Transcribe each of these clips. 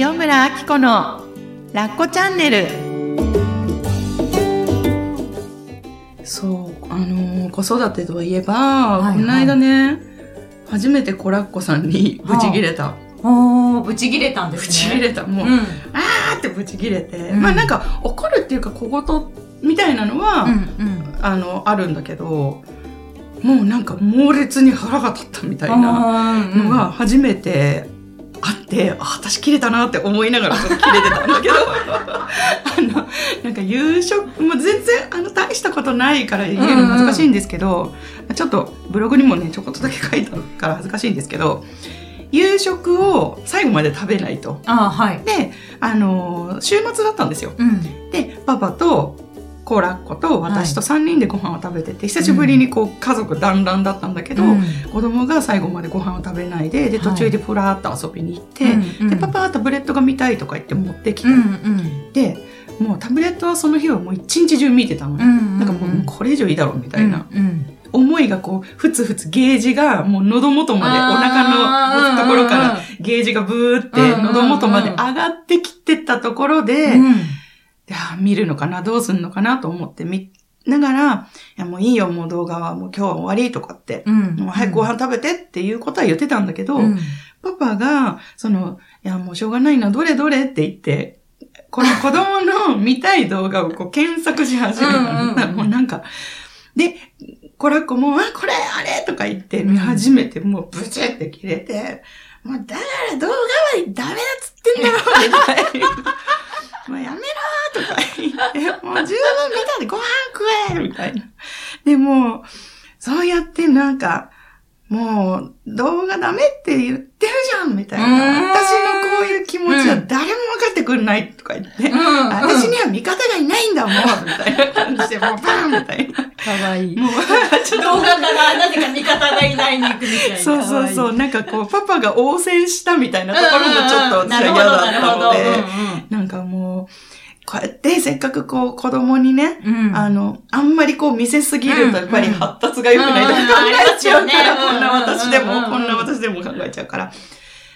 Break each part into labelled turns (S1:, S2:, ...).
S1: 塩村あき子のラッコチャンネル。そうあのー子育てといえば、
S2: はいはい。
S1: この間ね初めてコラッコさんにブチギレた、
S2: おー、ぶち切れたんで
S1: ブ
S2: すね。
S1: チギレた。もう、
S2: うん。
S1: あーってブチギレて、
S2: うん。
S1: まあなんか怒るっていうか小言みたいなのは、
S2: うんうん。
S1: あのあるんだけどもうなんか猛烈に腹が立ったみたいなのが初めてあって、あ私切れたなって思いながらちょっと切れてたんだけど あのなんか夕食もう全然あの大したことないから言えるの恥ずかしいんですけど、ちょっとブログにもねちょこっとだけ書いたから恥ずかしいんですけど夕食を最後まで食べないと。
S2: あー、はい。
S1: で、あの週末だったんですよ。
S2: うん。
S1: でパパとコーラッコと私と3人でご飯を食べてて、久しぶりにこう家族団らんだったんだけど、
S2: うん。
S1: 子供が最後までご飯を食べないでで途中でふらーっと遊びに行って、
S2: うん
S1: でパパはタブレットが見たいとか言って持ってきて、
S2: うんうん。
S1: でもうタブレットはその日はもう一日中見てたの、
S2: うん
S1: なんかもうこれ以上いいだろうみたいな、
S2: うん。
S1: 思いがこうふつふつゲージがもう喉元までお腹のところからゲージがブーって喉元まで上がってきてたところで、
S2: うん。
S1: いや見るのかなどうすんのかなと思って見ながら、いやもういいよもう動画はもう今日は終わりとかって、
S2: うん。
S1: もう早くご飯食べてっていうことは言ってたんだけど、
S2: うん。
S1: パパが、その、いやもうしょうがないな、どれどれって言って、この子供の見たい動画をこう検索し始めたの。
S2: うんうんうん
S1: もうなんか、で、コラッコも、あ、これ、あれとか言って見始めて、もうブチって切れて、もうだから動画はダメだっつってんだろ、みたいな。もうやめろーとか言って、もう十分見たでご飯食えみたいな。でも、そうやってなんか、もう動画ダメって言ってるじゃんみたいな。
S2: うん
S1: 私のこういう気持ちは誰も分かってくれないとか言って。私には味方がいないんだもんみたいな感じで、もうバーンみたいな。
S2: かわいい。
S1: もう、ちょっと
S2: 動画からなぜか味方がいないに行くみたいな。
S1: そうそうそう。なんかこう、パパが応戦したみたいなところもちょっと嫌だったので、
S2: なるほどなる
S1: なんかもう、こうやってせっかくこう子供にね、
S2: うん。
S1: あの、あんまりこう見せすぎるとやっぱり
S2: うん
S1: 発達が良くないとか
S2: うん
S1: 考えちゃうから、
S2: うん
S1: こんな私でも、
S2: うん
S1: こんな私でも考えちゃうから。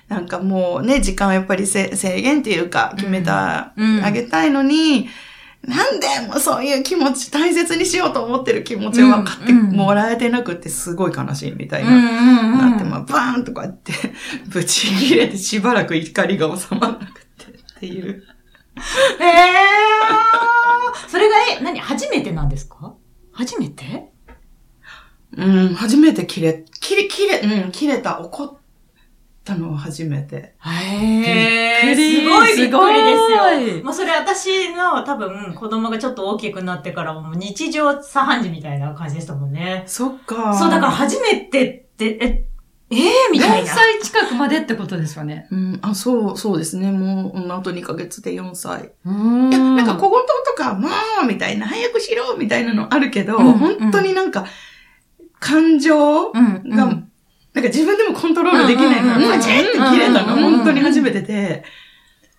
S1: なんかもうね、時間はやっぱりせ制限っていうか決めた、
S2: うん
S1: あげたいのに、なんでもうそういう気持ち、大切にしようと思ってる気持ちを分かってもらえてなくってすごい悲しいみたいな。なって、まあ、バーンとかって、ぶち切れてしばらく怒りが収まらなくてっていう。
S2: へえー。それが、え、何初めてなんですか？初めて？
S1: うん、初めて切れ、切れ、切れ、うん、切れた、怒ったのは初めて。
S2: へ
S1: びっくり
S2: すごいびっくりです
S1: すご
S2: よ。
S1: い
S2: もうそれ私の多分子供がちょっと大きくなってからもう日常茶飯事みたいな感じでしたもんね。
S1: そっか。
S2: そう、だから初めてって、え、えー、みたい
S3: 4
S2: な。
S3: 歳近くまでってことですよね。
S1: うん、あ、そう、そうですね。もう、あと2ヶ月で4歳。
S3: うーん
S1: いや、なんか小言とか、もう、みたいな、早くしろ、みたいなのあるけど、
S2: うん
S1: 本当になんか、感情が、
S2: うん、うん。
S1: なんか自分でもコントロールできないの
S2: うんうんうん
S1: に、ブチって切れたの、
S2: うんうんうん
S1: 本当に初めてで、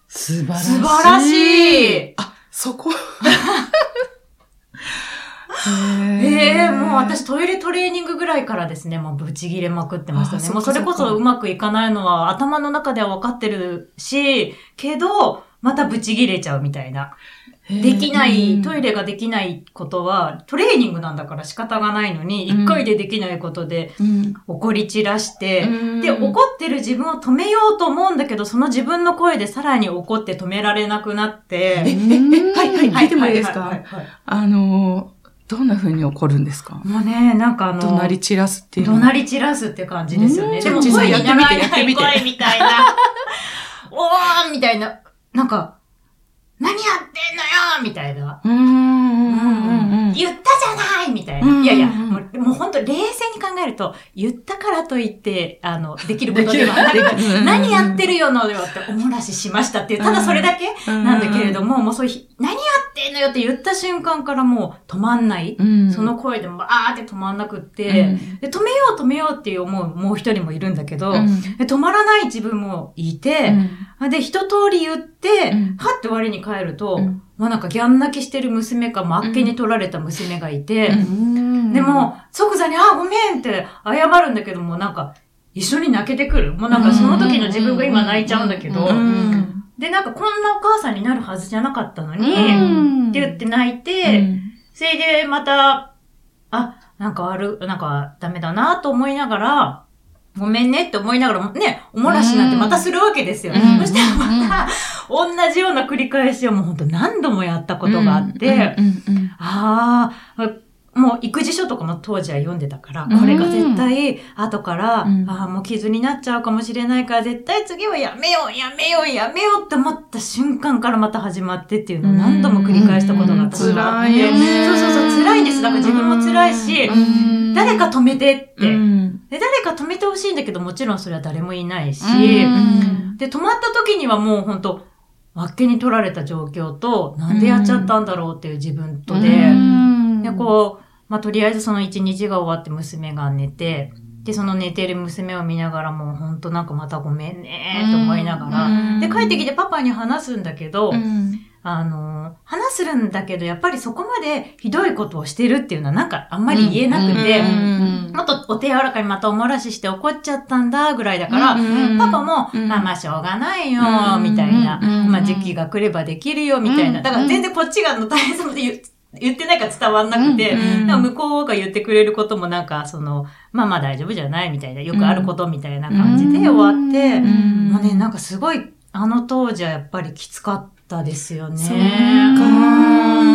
S3: 素晴らしい。
S2: 素晴らしい。
S1: あ、そこ。
S2: ええもう私トイレトレーニングぐらいからですね、もうブチ切れまくってましたね。もうそれこ
S1: そ
S2: うまくいかないのは頭の中では分かってるし、けど、またブチ切れちゃうみたいな。できない、トイ
S1: レ。
S2: レができないことは、トレーニングなんだから仕方がないのに、
S1: うん。
S2: 一回でできないことで
S1: うん。
S2: 怒り散らして、で、
S1: うん。
S2: 怒ってる自分を止めようと思うんだけど、その自分の声でさらに怒って止められなくなって、
S1: え、え、え、はい、はい、聞いてもいいですか？
S2: はいはいはい。
S1: あのー、どんな風に怒るんですか？
S2: もうね、なんかあの、
S1: 怒鳴り散らすっていうの？
S2: 怒鳴り散らすって感じですよね。
S1: うん
S2: でも声にならない
S1: やってみてやってみて
S2: 声みたいな。おーみたいな。なんか、何やってんのよみたいな。
S1: うん、うん、うん。
S2: 言ったじゃないみたいな。
S1: うん。
S2: いやいや、もうもう本当冷静に考えると、言ったからといって、あの、できることではなく、何やってるよのよっておもらししましたっていう、ただそれだけなんだけれども、もうそういうひ、何やってんのよって言った瞬間からもう止まんない。
S1: うん、
S2: その声でもバーって止まんなくっ
S1: う
S2: て、
S1: ん、
S2: で、止めよう止めようっていう思うもう一人もいるんだけど、止まらない自分もいて、で、一通り言って、
S1: うん。
S2: はって我に返ると、
S1: うん
S2: まあなんかギャン泣きしてる娘か、真っけに取られた娘がいて、
S1: うん。
S2: でも、即座に、あ、ごめんって謝るんだけども、なんか、一緒に泣けてくる。もうなんかその時の自分が今泣いちゃうんだけど、
S1: うん。
S2: でで、なんかこんなお母さんになるはずじゃなかったのに、
S3: うん。
S2: って言って泣いて、それでまた、あ、なんかある、なんかダメだなと思いながら、ごめんねって思いながらも、ね、おもらしなんてまたするわけですよ。
S3: うん。
S2: そしたらまた、同じような繰り返しをもう本当何度もやったことがあって、ああ、もう育児書とかも当時は読んでたから、
S3: うん。
S2: これが絶対後から、
S3: うん。
S2: ああ、もう傷になっちゃうかもしれないから、絶対次はやめよう、やめよう、やめようって思った瞬間からまた始まってっていうのを何度も繰り返したことが私はあって、
S1: 辛いよね。
S2: そうそうそう、辛いんです。だから自分も辛いし、誰か止めてって、で。誰か止めてほしいんだけど、もちろんそれは誰もいないし、で、止まった時にはもう本当わっけに取られた状況と、なんでやっちゃったんだろうっていう自分とで、で、こう、まあ、とりあえずその一日が終わって娘が寝て、で、その寝てる娘を見ながらもうほんとなんかまたごめんねと思いながら、で、帰ってきてパパに話すんだけど、あの、話するんだけど、やっぱりそこまでひどいことをしてるっていうのはなんかあんまり言えなくて、もっとお手柔らかにまたおもらしして怒っちゃったんだぐらいだから、パパも、
S1: うん。
S2: まあまあしょうがないよ
S1: う、ん
S2: みたいな、
S1: うん
S2: まあ時期が来ればできるよ、みたいな。だから全然こっちがあの大変さまで言ってないから伝わんなくて、
S1: うん
S2: でも向こうが言ってくれることもなんか、その、まあまあ大丈夫じゃないみたいな、よくあることみたいな感じで終わって、
S1: うん。
S2: もうね、なんかすごい、あの当時はやっぱりきつかったですよね。
S1: そうか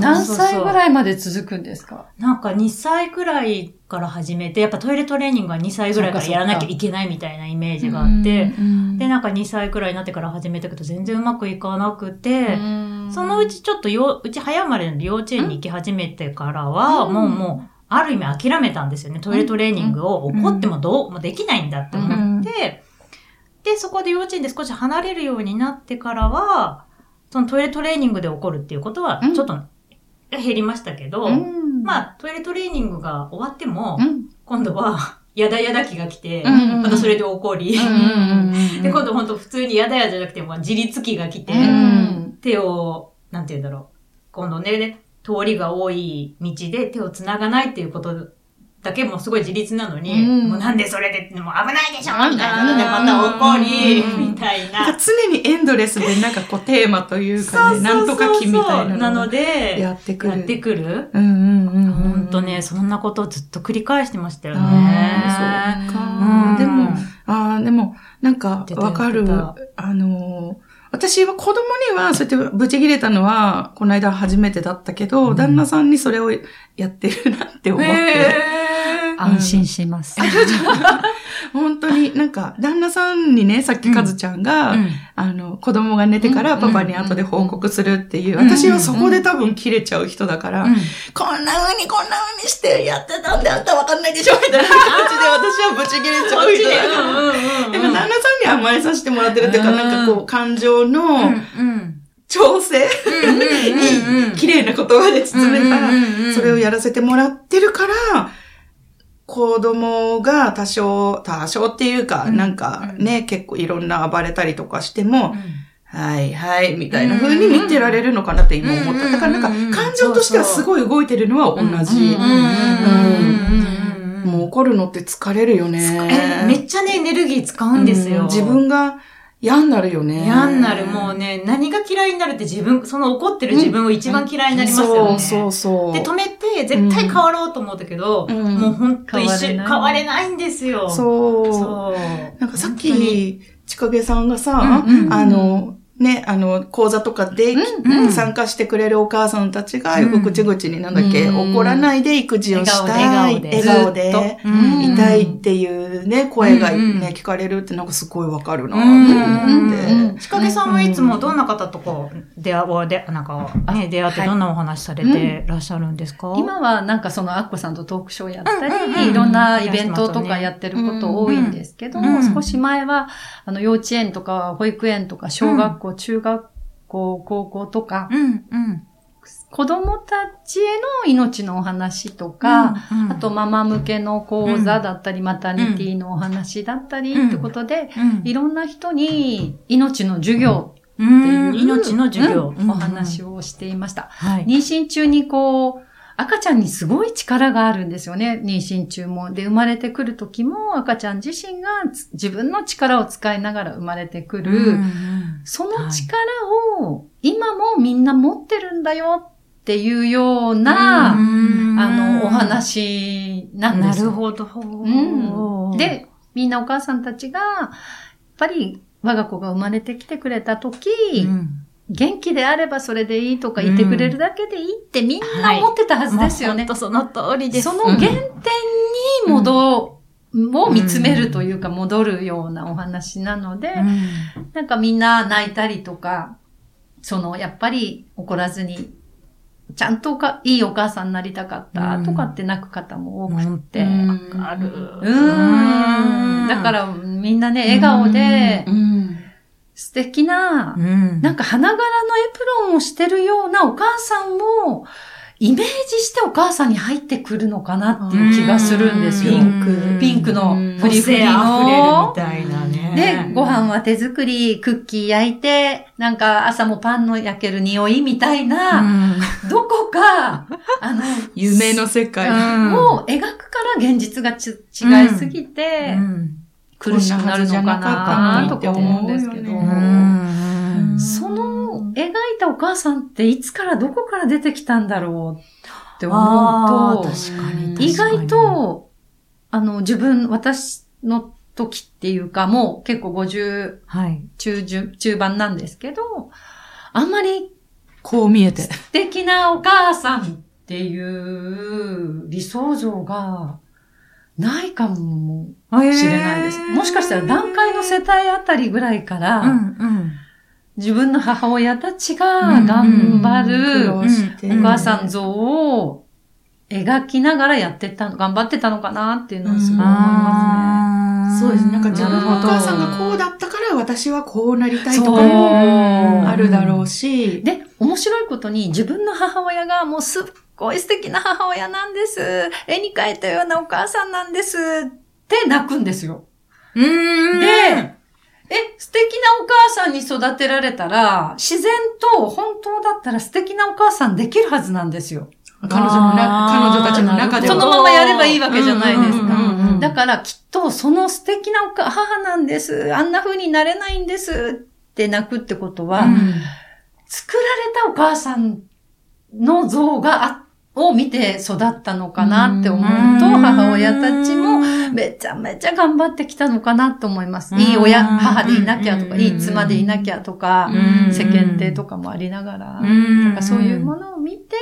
S3: 何歳ぐらいまで続くんですか？
S2: なんか2歳くらいから始めて、やっぱトイレトレーニングは2歳ぐらいからやらなきゃいけないみたいなイメージがあって、で、なんか2歳くらいになってから始めたけど全然うまくいかなくて、そのうちちょっとよ、うち早生まれの幼稚園に行き始めてからは、
S3: うん。
S2: もうもう、ある意味諦めたんですよね。トイレトレーニングを怒ってもどう、もうできないんだって思って、で、そこで幼稚園で少し離れるようになってからは、そのトイレトレーニングで起こるっていうことは
S3: うん、
S2: ちょっと減りましたけど、まあ、トイレトレーニングが終わっても、今度は、やだやだ気が来て、
S3: うん
S2: またそれで怒り、
S3: うん
S2: で、今度本当普通にやだやじゃなくて、自立気が来て、
S3: うん。
S2: 手を、なんて言うんだろう。今度ね、で通りが多い道で手を繋がないっていうことだけもすごい自立なのに、
S3: うん
S2: もうなんでそれで、もう危ないでしょみたいなのでまた怒り、
S3: うん
S2: みたいな。
S1: なんか常にエンドレスでなんかこうテーマというかね、なんとか気みたいな
S2: なので、
S1: やってくる。
S2: やってくる。
S1: うんうんうんうん。
S2: ほんとね、そんなことをずっと繰り返してましたよね。
S1: そうか
S2: うん
S1: でも、ああ、でも、なんかわかる。
S2: 出
S1: あ
S2: た
S1: のー、私は子供には、そうやってブチ切れたのは、この間初めてだったけど、
S3: うん
S1: 旦那さんにそれをやってるなって思って、
S3: 安心します。
S1: 本当になんか、旦那さんにね、さっきかずちゃんが、
S2: うん。
S1: あの、子供が寝てから
S3: うん
S1: パパに後で報告するっていう、
S2: うん
S1: 私はそこで多分切れちゃう人だから、
S2: うん。
S1: こんな風にこんな風にしてやってたんであんたわかんないでしょみたいな感じで私はブチ切れちゃう人だから。でも旦那さんに甘えさせてもらってるっていうか、
S2: うん
S1: なんかこう、感情の調整、
S2: うんうんうんうん。
S1: 綺麗な言葉で包めた、
S2: うんうんうんうん。
S1: それをやらせてもらってるから、子供が多少、多少っていうか、
S2: うん。
S1: なんかね、結構いろんな暴れたりとかしても、はいはい、みたいな風に見てられるのかなって今思った。だからなんか感情としてはすごい動いてるのは同じ。もう怒るのって疲れるよ
S2: え
S1: ね。
S2: めっちゃね、エネルギー使うんですよ。
S1: うん。自分が嫌になるよね。
S2: 嫌になる。もうね、何が嫌いになるって自分、その怒ってる自分を一番嫌いになりますよね。
S1: そうそうそう。
S2: で、止めて、絶対変わろうと思うんだけど、
S1: うん
S2: もうほんと一瞬、
S3: 変われない
S2: 変われないんですよ。
S1: そう。
S2: そう。
S1: なんかさっき、ちかげさんがさ、
S2: うんうん
S1: あの、ね、あの、講座とかで、
S2: うんうん。
S1: 参加してくれるお母さんたちが、
S2: うん。
S1: よく口々になんだっけ、
S3: うん。
S1: 怒らないで育児をしたい、
S2: 笑顔で
S1: 笑顔で。いたいっていうね、声がね、
S2: うんうん。
S1: 聞かれるってなんかすごいわかるなと
S2: うん
S1: 思って。
S3: うん。
S2: ちかげさんはいつもどんな方とこう、出会お、で、なんか、ね、出会って
S3: はい
S2: どんなお話されてらっしゃるんですか、
S3: 今はなんかそのアッコさんとトークショーやったり、
S2: うんうんうん。
S3: いろんなイベントとかやってること多いんですけど、
S2: うんうん
S3: 少し前は、あの幼稚園とか保育園とか小学校、中学校、高校とか、
S2: うん、うん。
S3: 子供たちへの命のお話とか、
S2: うん
S3: あと、ママ向けの講座だったり、マタニティのお話だったりってことで、
S2: うん
S3: いろんな人に命の授業
S2: うん
S3: っていう
S2: 命の授業。
S3: うんお話
S2: を。
S3: をしていました。
S2: はい。
S3: 妊娠中にこう、赤ちゃんにすごい力があるんですよね、妊娠中も。で、生まれてくる時も赤ちゃん自身がつ自分の力を使いながら生まれてくる。その力を今もみんな持ってるんだよっていうような、あの、お話なんです
S2: なるほど。
S3: うんで、みんなお母さんたちが、やっぱり我が子が生まれてきてくれた時、
S2: うん
S3: 元気であればそれでいいとか言ってくれるだけでいいってみんな思ってたはずですよね。
S2: もう本当その通りです。
S3: その原点に戻、を見つめるというか戻るようなお話なので、なんかみんな泣いたりとか、そのやっぱり怒らずに、ちゃんとかいいお母さんになりたかったとかって泣く方も多くって。
S1: うん
S2: わかる。
S3: うーん。だからみんなね、笑顔で
S1: う、ん
S3: 素敵な、
S2: うん
S3: なんか花柄のエプロンをしてるようなお母さんも、イメージしてお母さんに入ってくるのかなっていう気がするんですよ。
S1: ピンク。
S3: ピンクの
S1: うん。
S3: フリフリ
S2: 個性溢れるみ
S3: の。
S2: たいなね。
S3: で、ご飯は手作り、クッキー焼いて、なんか朝もパンの焼ける匂いみたいな、どこか、あの、
S1: 夢の世界。
S2: うん。
S3: を描くから現実がち違いすぎて、
S2: うん。
S3: 苦しくなるのかなとか思うんですけど、その描いたお母さんっていつからどこから出てきたんだろうって思うと、意外と、あの、自分、私の時っていうか、もう結構50
S2: はい。
S3: 中旬、中盤なんですけど、あんまり
S1: こう見えて。
S3: 素敵なお母さんっていう理想像がないかもしれないです。もしかしたら段階の世帯あたりぐらいから、
S2: うんうん。
S3: 自分の母親たちが頑張
S1: 苦
S3: るお母さん像を描きながらやってたの、頑張ってたのかなっていうのはすごい思いま
S1: そうですね。なんか自分のお母さんがこうだったから私はこうなりたいとかもあるだろうし。
S3: すね。で、面白いことに自分の母親がもうすっごい素敵な母親なんです。絵に描いたようなお母さんなんですって泣くんですよ。
S2: うん。
S3: で、え、素敵なお母さんに育てられたら、自然と本当だったら素敵なお母さんできるはずなんですよ。
S1: 彼女のな、
S2: あー
S1: 彼女たちの中では。
S3: そのままやればいいわけじゃないですか。だからきっとその素敵なおか母なんです。あんな風になれないんですって泣くってことは、
S1: うん
S3: 作られたお母さんの像があ、を見て育ったのかなって思うと、
S2: うん
S3: 母親たちも めちゃめちゃ頑張ってきたのかなと思います。
S2: うん。
S3: いい親、母でいなきゃとか、
S2: うん。
S3: いい妻でいなきゃとか、
S2: うん。
S3: 世間体とかもありながら、
S2: うん。
S3: なんかそういうものを見て、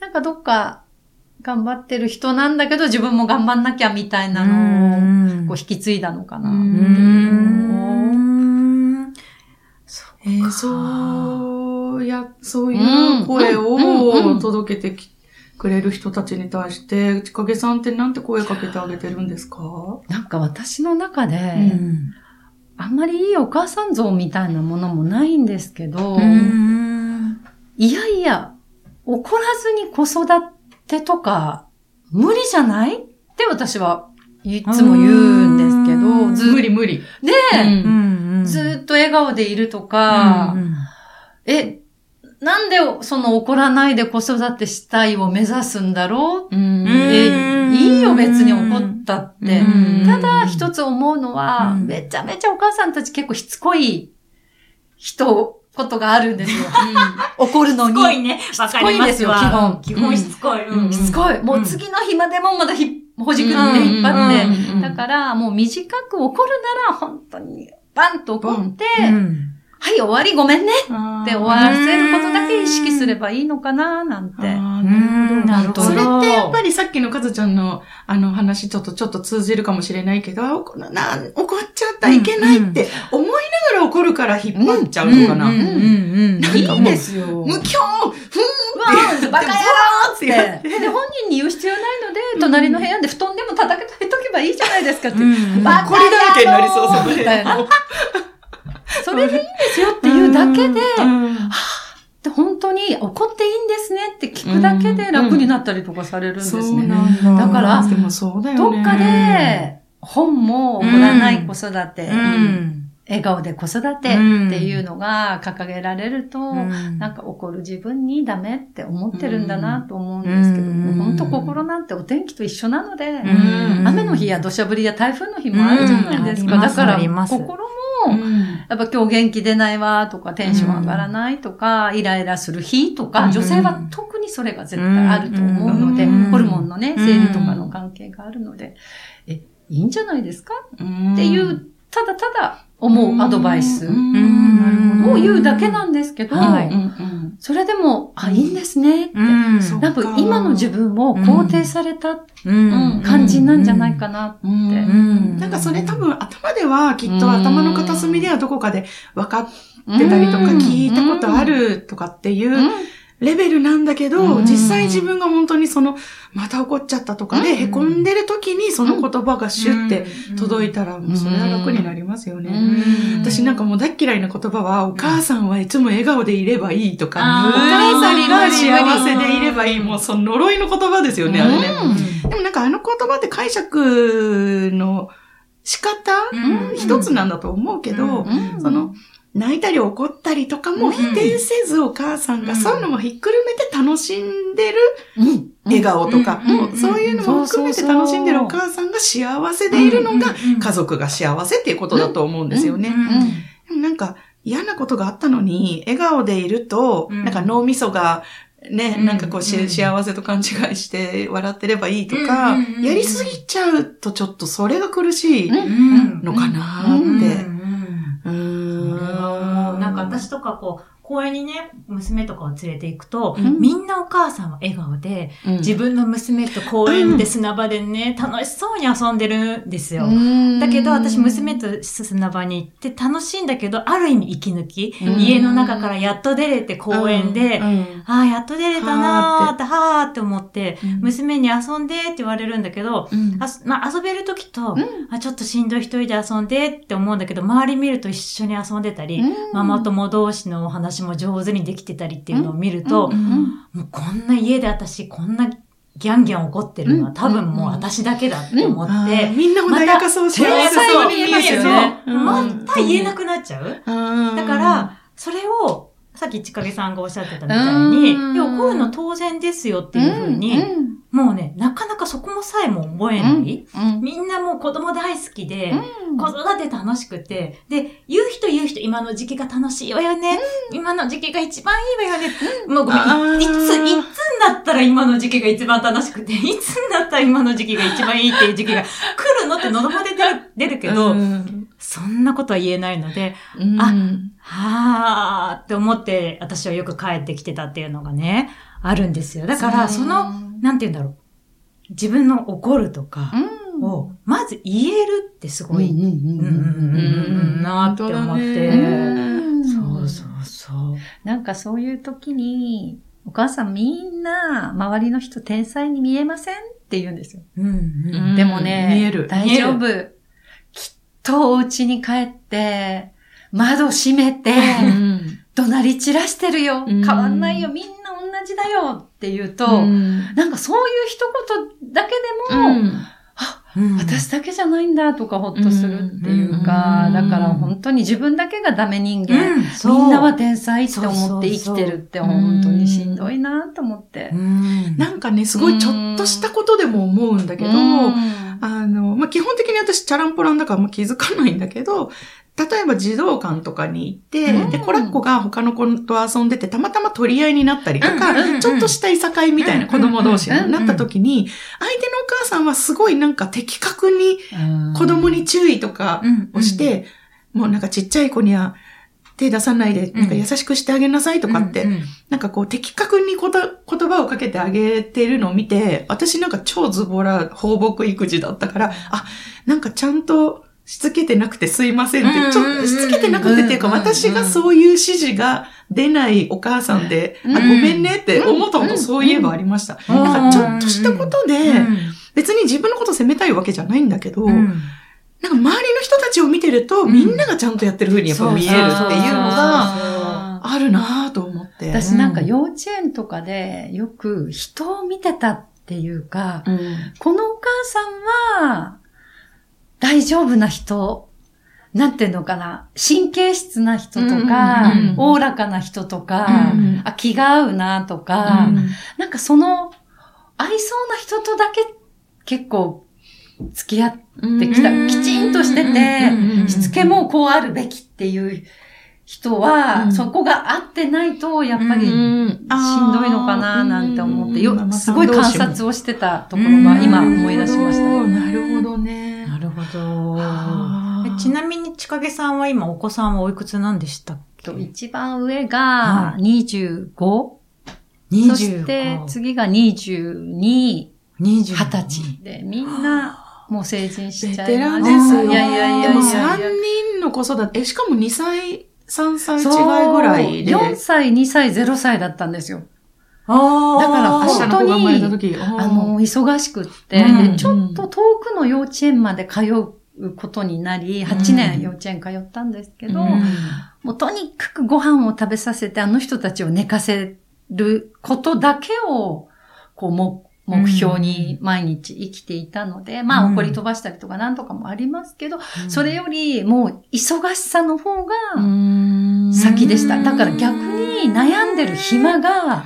S3: なんかどっか頑張ってる人なんだけど自分も頑張んなきゃみたいなのを
S2: の
S3: こう引き継いだのかな。
S1: う
S2: うん。
S1: えーそうや、そういう声を
S3: ん。
S1: 届けてきくれる人たちに対して、内影さんってなんて声かけてあげてるんですか？
S3: なんか私の中で、
S1: うん。
S3: あんまりいいお母さん像みたいなものもないんですけど、
S2: うん。
S3: いやいや、怒らずに子育てとか、無理じゃない？って私はいつも言うんですけ
S2: う
S3: ど、
S1: 無理無理。
S3: で、
S1: うん
S2: ん
S3: ずーっと笑顔でいるとか、え、なんでその怒らないで子育てしたいを目指すんだろう？
S1: うん。
S3: え、いいよ別に怒ったって。
S1: うん。
S3: ただ一つ思うのは、
S2: うん。
S3: めちゃめちゃお母さんたち結構しつこい人、ことがあるんですよ。怒るのに。
S2: しつこいね。わかりますわ
S3: しつこいんですよ基本。
S2: 基本しつこい。うん。
S3: しつこい。もう次の日までもまだひほじくって
S2: うん。
S3: 引っ張って。
S1: うん。
S3: だから、もう短く怒るなら、本当に、バンと怒って、
S2: うん
S3: はい、終わり、ごめんね。
S1: っ
S3: って終わらせることだけ意識すればいいのかな、なんて。
S2: なるほど。
S1: それってやっぱりさっきのかずちゃんのあの話ちょっとちょっと通じるかもしれないけど、あ怒なな怒っちゃったらいけないって思いながら怒るから引っ張っちゃうのかな。
S2: うんうんうん
S1: なんかもう
S3: いいですよ。
S1: 無教ふん
S3: うんバカ野郎って。
S1: で
S3: で、本人に言う必要ないので、隣の部屋で布団でも叩けとけばいいじゃないですかって。
S2: うん。
S3: バカ
S1: 怒りだらけになりそう、そこで。
S3: それでいいんですよっていうだけで、
S1: うん
S3: で本当に怒っていいんですねって聞くだけで楽になったりとかされるんですね。
S1: だ。
S3: だから。どっかで、本も怒らない子育て、
S2: うん
S3: 笑顔で子育てっていうのが掲げられると、
S2: うん。
S3: なんか怒る自分にダメって思ってるんだなと思うんですけども、
S2: うん。
S3: 本当心なんてお天気と一緒なので、
S2: うん。
S3: 雨の日や土砂降りや台風の日もあるじゃないですか。
S2: うん。
S3: だから心やっぱ今日元気出ないわとか、テンション上がらないとか、イライラする日とか、女性は特にそれが絶対あると思うので、ホルモンのね、生理とかの関係があるので、え、いいんじゃないですか？っていう、ただただ思うアドバイス。を言うだけなんですけど、それでも、あ、いいんですね。って。なんか今の自分を肯定された感じなんじゃないかなって。
S1: なんかそれ多分頭ではきっと頭の片隅ではどこかで分かってたりとか聞いたことあるとかっていうレベルなんだけど、実際自分が本当にその、また怒っちゃったとかで、凹ん。でる時にその言葉がシュって届いたら、もうそれは楽になりますよね。私なんかもう大嫌いな言葉は、お母さんはいつも笑顔でいればいいとか、お母さんが幸せでいればいい、もうその呪いの言葉ですよね、あれね。でもなんかあの言葉って解釈の仕方、一つなんだと思うけど、その、泣いたり怒ったりとかも否定せずお母さんがそういうのもひっくるめて楽しんでる笑顔とか、そういうのも含めて楽しんでるお母さんが幸せでいるのが家族が幸せっていうことだと思うんですよね。なんか嫌なことがあったのに笑顔でいると、なんか脳みそがね、なんかこう、幸せと勘違いして笑ってればいいとか、やりすぎちゃうとちょっとそれが苦しいのかなって。
S2: か私とかこう、公園にね、娘とかを連れて行くと、うん、みんなお母さんは笑顔で、うん、自分の娘と公園で砂場でね、うん、楽しそうに遊んでるんですよ。だけど私娘と砂場に行って楽しいんだけど、ある意味息抜き、家の中からやっと出れて公園で、ああ、やっと出れたなーって、はーって。思って、娘に遊んでって言われるんだけど、あまあ、遊べるときと、あ、ちょっとしんどい一人で遊んでって思うんだけど、周り見ると一緒に遊んでたり、ママ友同士のお話も上手にできてたりっていうのを見ると、もうこんな家で私こんなギャンギャン怒ってるのは多分もう私だけだって思って。
S1: みんな穏やかそう、幸せそうに言えますよね。
S2: また言えなくなっちゃう。だから、それを、さっきちかげさんがおっしゃってたみたいに、いや、怒るの当然ですよっていうふうに、もうね、なかなかそこもさえも覚えない。みんなもう子供大好きで、子育て楽しくて、で、言う人言う人、今の時期が楽しいわよね。今の時期が一番いいわよね。もうごめん、いつ、いつになったら今の時期が一番楽しくて、いつになったら今の時期が一番いいっていう時期が 来るのって喉まで出る出るけど、そんなことは言えないので、あ、はーって思って私はよく帰ってきてたっていうのがね、あるんですよ。だから、その、なんて言うんだろう。自分の怒るとかを、まず言えるってすごい、うん、うん、うん、なって思って。そうそうそう。
S3: なんかそういう時に、お母さんみんな、周りの人天才に見えませんって言うんですよ。
S2: うんうん、
S3: でもね、
S1: 見える
S3: 大丈夫。きっとお家に帰って、窓閉めて、怒鳴り散らしてるよ。変わんないよ。みんな同じだよって言うと、うん、なんかそういう一言だけでも、うん、あ、うん、私だけじゃないんだとかほっとするっていうか、だから本当に自分だけがダメ人間、みんなは天才って思って生きてるって本当にしんどいなと思って。
S1: なんかね、すごいちょっとしたことでも思うんだけど、あの、まあ、基本的に私チャランポランだからもう気づかないんだけど、例えば児童館とかに行って、うん、で、コラッコが他の子と遊んでて、たまたま取り合いになったりとか、うん、ちょっとしたいさかいみたいな子供同士になった時に、相手のお母さんはすごいなんか的確に子供に注意とかをして、もうなんかちっちゃい子には手出さないで、なんか優しくしてあげなさいとかって、なんかこう的確に言葉をかけてあげてるのを見て、私なんか超ズボラ放牧育児だったから、あ、なんかちゃんと、しつけてなくてすいませんって、ちょっとしつけてなくてっていうか、私がそういう指示が出ないお母さんで、あ、ごめんねって思ったことそういえばありました。なんかちょっとしたことで、別に自分のこと責めたいわけじゃないんだけど、なんか周りの人たちを見てると、みんながちゃんとやってる風にやっぱ見えるっていうのが、あるなぁと思って。
S3: 私なんか幼稚園とかでよく人を見てたっていうか、このお母さんは、大丈夫な人、なんていうのかな、神経質な人とか、おおらかな人とか、うん、あ気が合うなとか、うん、なんかその、合いそうな人とだけ結構付き合ってきた、きちんとしてて、しつけもこうあるべきっていう人は、
S1: うん。
S3: そこが合ってないと、やっぱり、し
S1: うん。
S3: んどいのかななんて思って、よ
S1: うん
S3: すごい観察をしてたところが今思い出しました。
S1: なるほどね。
S2: ど。ちなみに、ちかげさんは今お子さんはおいくつなんでしたっけ？
S3: と一番上が
S2: は
S3: 25、そして次が22、
S2: 20
S3: 20歳で、みんなもう成人し
S1: ベ
S3: ちゃ
S1: テラン
S3: いまし
S1: ですよ。
S3: た。いやいやいや
S1: でも
S3: いや
S1: 3人の子育て、え、しかも2歳、3歳違いぐらいで。
S3: 4歳、2歳、0歳だったんですよ。
S2: ああ。
S3: だから
S1: 明日の子が生まれた時。
S3: あの、忙しくって、
S2: うん
S3: でちょっと遠くの幼稚園まで通うことになり、8年幼稚園通ったんですけど、
S1: うん
S3: もうとにかくご飯を食べさせて、あの人たちを寝かせることだけを、こう、も目標に毎日生きていたので、まあ、
S2: うん
S3: 怒り飛ばしたりとかなんとかもありますけど、それよりもう忙しさの方が先でした。だから逆に悩んでる暇が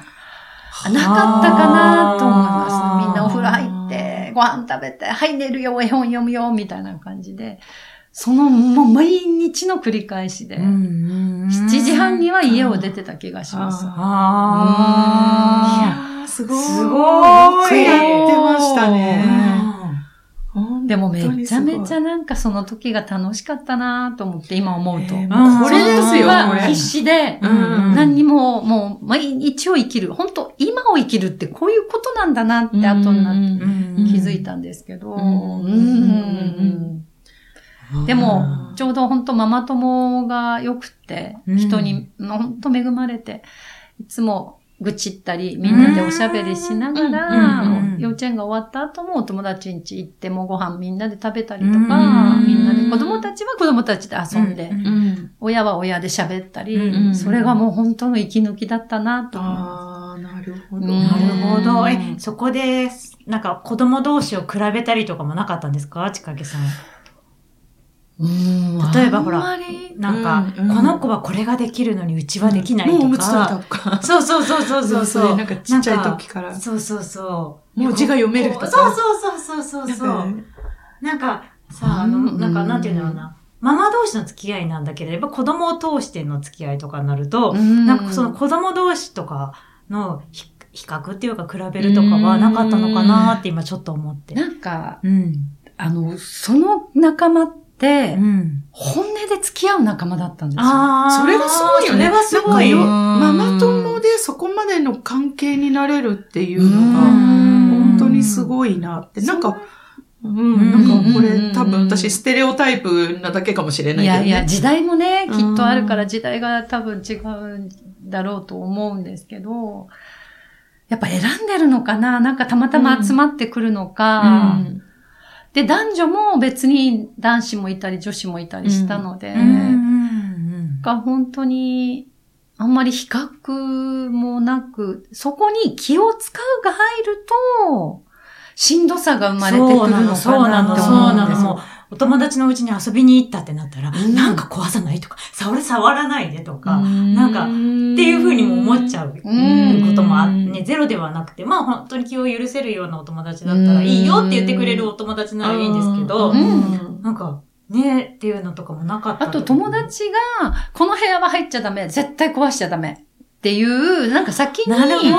S3: なかったかなと思います。みんなお風呂入って、ご飯食べて、はい寝るよ、絵本読むよ、みたいな感じで、そのもう毎日の繰り返しで、7
S2: 7
S3: 時半には家を出てた気がします。
S2: あ
S1: いやーすごい。
S2: すごい
S1: やってました
S2: あ。
S1: ね。
S3: でもめちゃめち
S1: ゃ。
S3: ゃなんかその時が楽しかったなと思って今思うと。
S1: えーこれですよ。
S3: 必死で、
S1: うん
S3: 何にももう毎日を生きる。本当今を生きるってこういうことなんだなって後になって
S2: うん
S3: 気づいたんですけど。でも、ちょうど本当ママ友が良くって、
S2: うん
S3: 人に本当恵まれて、いつも愚痴ったり、みんなでおしゃべりしながら、幼稚園が終わった後もお友達ん家行ってもご飯みんなで食べたりとか、
S2: うん
S3: みんなで子供たちは子供たちで遊んで。親は親で喋ったり、
S2: うん
S3: それがもう本当の息抜きだったなと思いま
S1: ああ、なるほど。
S3: うん
S2: なるほど。
S3: うん
S2: え、そこで、なんか子供同士を比べたりとかもなかったんですか？ちかげさん。例えばほらなんか、この子はこれができるのにうちはできないとか。
S1: もうおむつ取れたとか。
S2: そうそうそうそうそうそう。
S1: なんかちっちゃい時から。
S2: そうそうそう。
S1: もう字が読める人
S2: そうそうそうそうそうそう。
S1: なんか
S2: さあ、あの、
S3: うん
S2: なんか、なんていうんだろうな。ママ同士の付き合いなんだければ、子供を通しての付き合いとかになると、
S3: うん
S2: なんかその子供同士とかの比比較っていうか比べるとかはなかったのかなって今ちょっと思って。
S3: なんか、
S2: うん。
S3: あの、その仲間って、
S2: うん。
S3: 本音で付き合う仲間だったんですよ。
S2: ああ。
S1: それがすごいよね。
S2: それはすごい。
S1: よ
S3: うん
S1: ママ友でそこまでの関係になれるっていうの
S3: う
S1: が、
S3: ん
S1: 本当にすごいなって。なんか、うん、
S2: ん
S1: なんかこれ
S3: うん
S1: 多分私ステレオタイプなだけかもしれないけど、ね。
S3: いやいや、時代もね、
S1: うん
S3: きっとあるから時代が多分違うんだろうと思うんですけど、やっぱ選んでるのかな？なんかたまたま集まってくるのか、
S1: うん
S3: で、男女も別に男子もいたり女子もいたりしたので、
S2: うんうん
S3: が本当にあんまり比較もなく、そこに気を使うが入ると、しんどさが生まれてくるのかなって
S2: そうなの、そう
S3: 思うん
S2: なの。
S3: ですよ
S2: もう。お友達のうちに遊びに行ったってなったら、
S3: うん。
S2: なんか壊さないとか、さ、俺触らないでとか、
S3: うん。
S2: なんか、っていうふうにも思っちゃう
S3: うん
S2: こともあってね、ゼロではなくて、まあ本当に気を許せるようなお友達だったらいいよって言ってくれるお友達ならいいんですけど
S3: う、ん。
S2: なんか、ねっていうのとかもなかった。
S3: あと友達が、この部屋は入っちゃダメ、絶対壊しちゃダメっていう、なんか先に、
S2: なるほど。う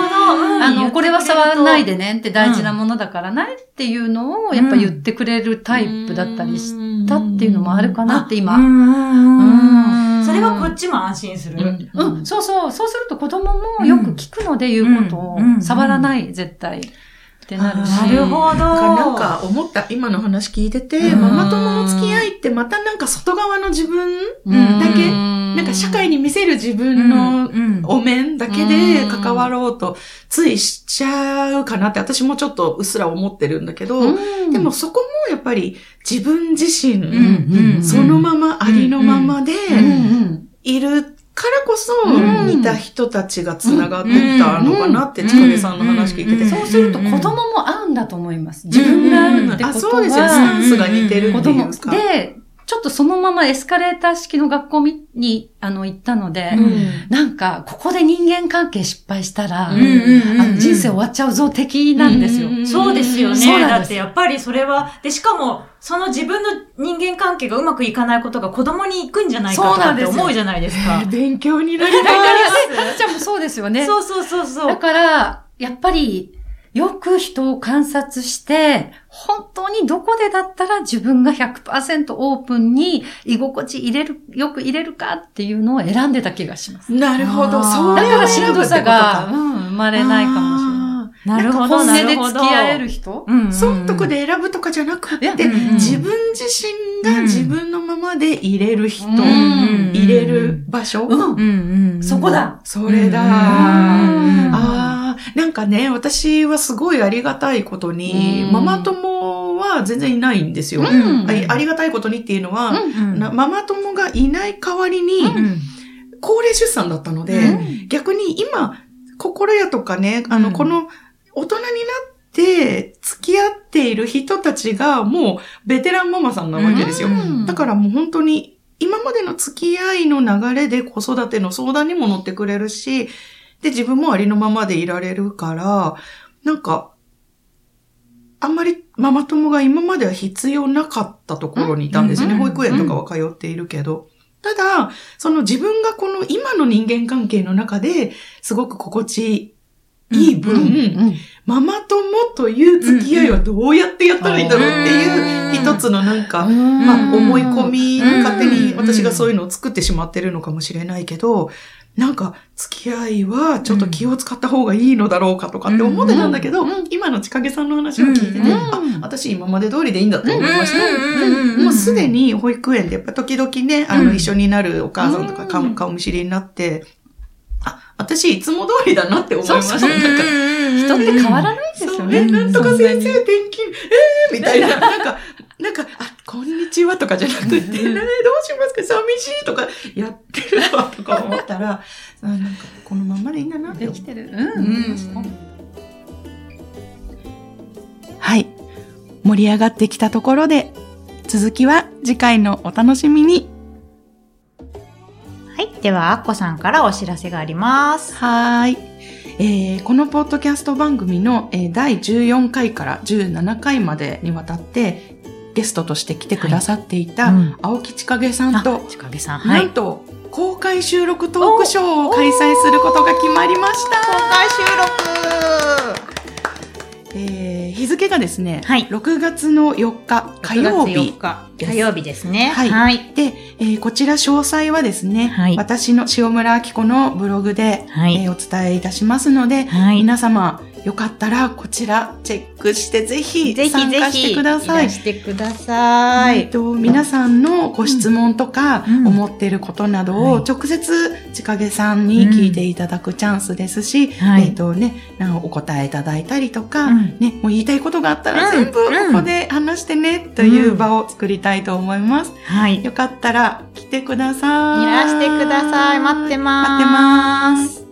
S2: ん
S3: あの、これは触らないで
S2: ね。
S3: ねって大事なものだからねっていうのをやっぱ言ってくれるタイプだったりしたっていうのもあるかなって今。
S2: うんそれはこっちも安心する。
S3: うん、うん、そうそう。そうすると子供もよく聞くので言うことを、
S2: うん
S3: 触らない、絶対。ってなるし。
S2: なるほど。
S1: なんか思った、今の話聞いてて、
S3: うん。
S1: ママ友の付き合いってまたなんか外側の自分、
S3: うん。
S1: だけ
S3: な
S1: なんか社会に見せる自分
S2: うん
S1: の
S2: うん。
S1: お面だけで関わろうとついしちゃうかなって私もちょっとうっすら思ってるんだけど、でも、そこもやっぱり自分自身、そのままありのままでいるからこそ
S3: うん
S1: 似た人たちが繋がってったのかなって、ちかげさんの話聞いてて。
S2: うん
S3: そうすると子供も合うんだと思います。自分が合うってことは、
S1: あ、そうですよ。スタンスが似てる
S3: 子供
S1: っていうか。
S3: で、ちょっとそのままエスカレーター式の学校ににあの行ったので、なんか、ここで人間関係失敗したら、
S2: うんうんうんうん
S3: あの人生終わっちゃうぞ的なんですよ。
S2: そうですよね。だってやっぱりそれは、で、しかも、その自分の人間関係がうまくいかないことが子供に行くんじゃないか
S3: そう
S2: とかって思うじゃないですか。
S1: 勉強になりま す。
S3: じゃあもうそうですよね。
S2: そうそうそうそう。
S3: だから、やっぱり、よく人を観察して、本当にどこでだったら自分が100%オープンに居心地入れる、よく入れるかっていうのを選んでた気がします。
S1: なるほど。そう
S3: だからしんどさが、
S1: か
S3: うん、生まれないかもしれない。
S2: なるほど、
S3: 本音で
S2: なるほど。
S3: 付き合える人？
S2: うんうんうん
S1: 損得で選ぶとかじゃなくて、
S3: いや
S2: うんうん
S1: 自分自身が自分のままで入れる人、
S3: うん
S1: 入れる場所、
S3: うん
S2: うんうんうん。
S3: そこだ。
S1: それだ。
S2: うん
S1: ああ、なんかね、私はすごいありがたいことに、
S3: うん。
S1: ママ友は全然いないんですよ。
S3: うん。
S1: あありがたいことにっていうのは、
S2: うん。
S1: なママ友がいない代わりに、
S2: うん。
S1: 高齢出産だったので、
S3: うん。
S1: 逆に今、心屋とかね、あの、
S2: うん。
S1: この、大人になって付き合っている人たちがもうベテランママさんなわけですよ。
S3: うん。
S1: だからもう本当に今までの付き合いの流れで子育ての相談にも乗ってくれるし、で、自分もありのままでいられるから、なんか、あんまりママ友が今までは必要なかったところにいたんですよね。
S3: うん
S1: 保育園とかは通っているけど。ただ、その自分がこの今の人間関係の中ですごく心地いい分、
S3: うん
S1: ママ友という付き合いはどうやってやったらいいんだろうっていう一つのなんか、まあ思い込み、
S2: うん。
S1: 勝手に私がそういうのを作ってしまってるのかもしれないけど、なんか付き合いはちょっと気を使った方がいいのだろうかとかって思ってたんだけど、
S3: うん
S1: 今のちかげさんの話を聞いてて、
S2: うん
S1: あ、私今まで通りでいいんだと思いました。
S2: うんうんうんうん
S1: もうすでに保育園でやっぱ時々ね、あの、
S2: うん
S1: 一緒になるお母さんとか顔,、
S3: うん。
S1: 顔見知りになって、あ、私いつも通りだなって思いました。
S3: そう
S1: なんか
S3: 人って変わらないですよ
S1: そう。
S3: ね。
S1: ね、なんとか先生転勤、えー、みたいな、なんか、なんか、あ、こんにちはとかじゃなくて、えー、どうしますか？寂しいとかやってるわとか思ったら、あなんか、このままでいいんだな。
S3: できてる。
S2: うん
S1: はい。盛り上がってきたところで、続きは次回のお楽しみに。
S2: はい。では、アッコさんからお知らせがあります。
S1: はーい。えーこのポッドキャスト番組の、えー第14回から17回までにわたってゲストとして来てくださっていた、青木千景さんと、
S2: ちかげさん。
S1: なんと公開収録トークショーを開催することが決まりました。
S2: 公開収録
S1: えー日付がですね、
S2: はい
S1: 6月の4日火曜日。
S2: 6月4日火曜日ですね。
S1: はい
S2: はい。
S1: で、えーこちら詳細はですね、
S2: はい
S1: 私の塩村明子のブログで、
S2: はい
S1: えーお伝えいたしますので、
S2: はい
S1: 皆様よかったらこちらチェックしてぜひ
S2: ぜひぜ
S1: 参加して
S2: ひ、
S1: ください。
S2: らしてください。
S1: えっと、皆さんのご質問とか、
S2: うん
S1: 思っていることなど
S2: はい
S1: を直接、ちかげさんに聞いていただくチャンスですし、
S2: はい
S1: えっとね、なお答えいただいたりとか、
S2: うん
S1: ね、もう言いたいことがあったら
S2: うん
S1: 全部ここで話してね、という場を作りたいと思います。
S2: はい。
S1: よかったら来てください。
S2: いらしてください。待ってまーす。
S1: 待ってます。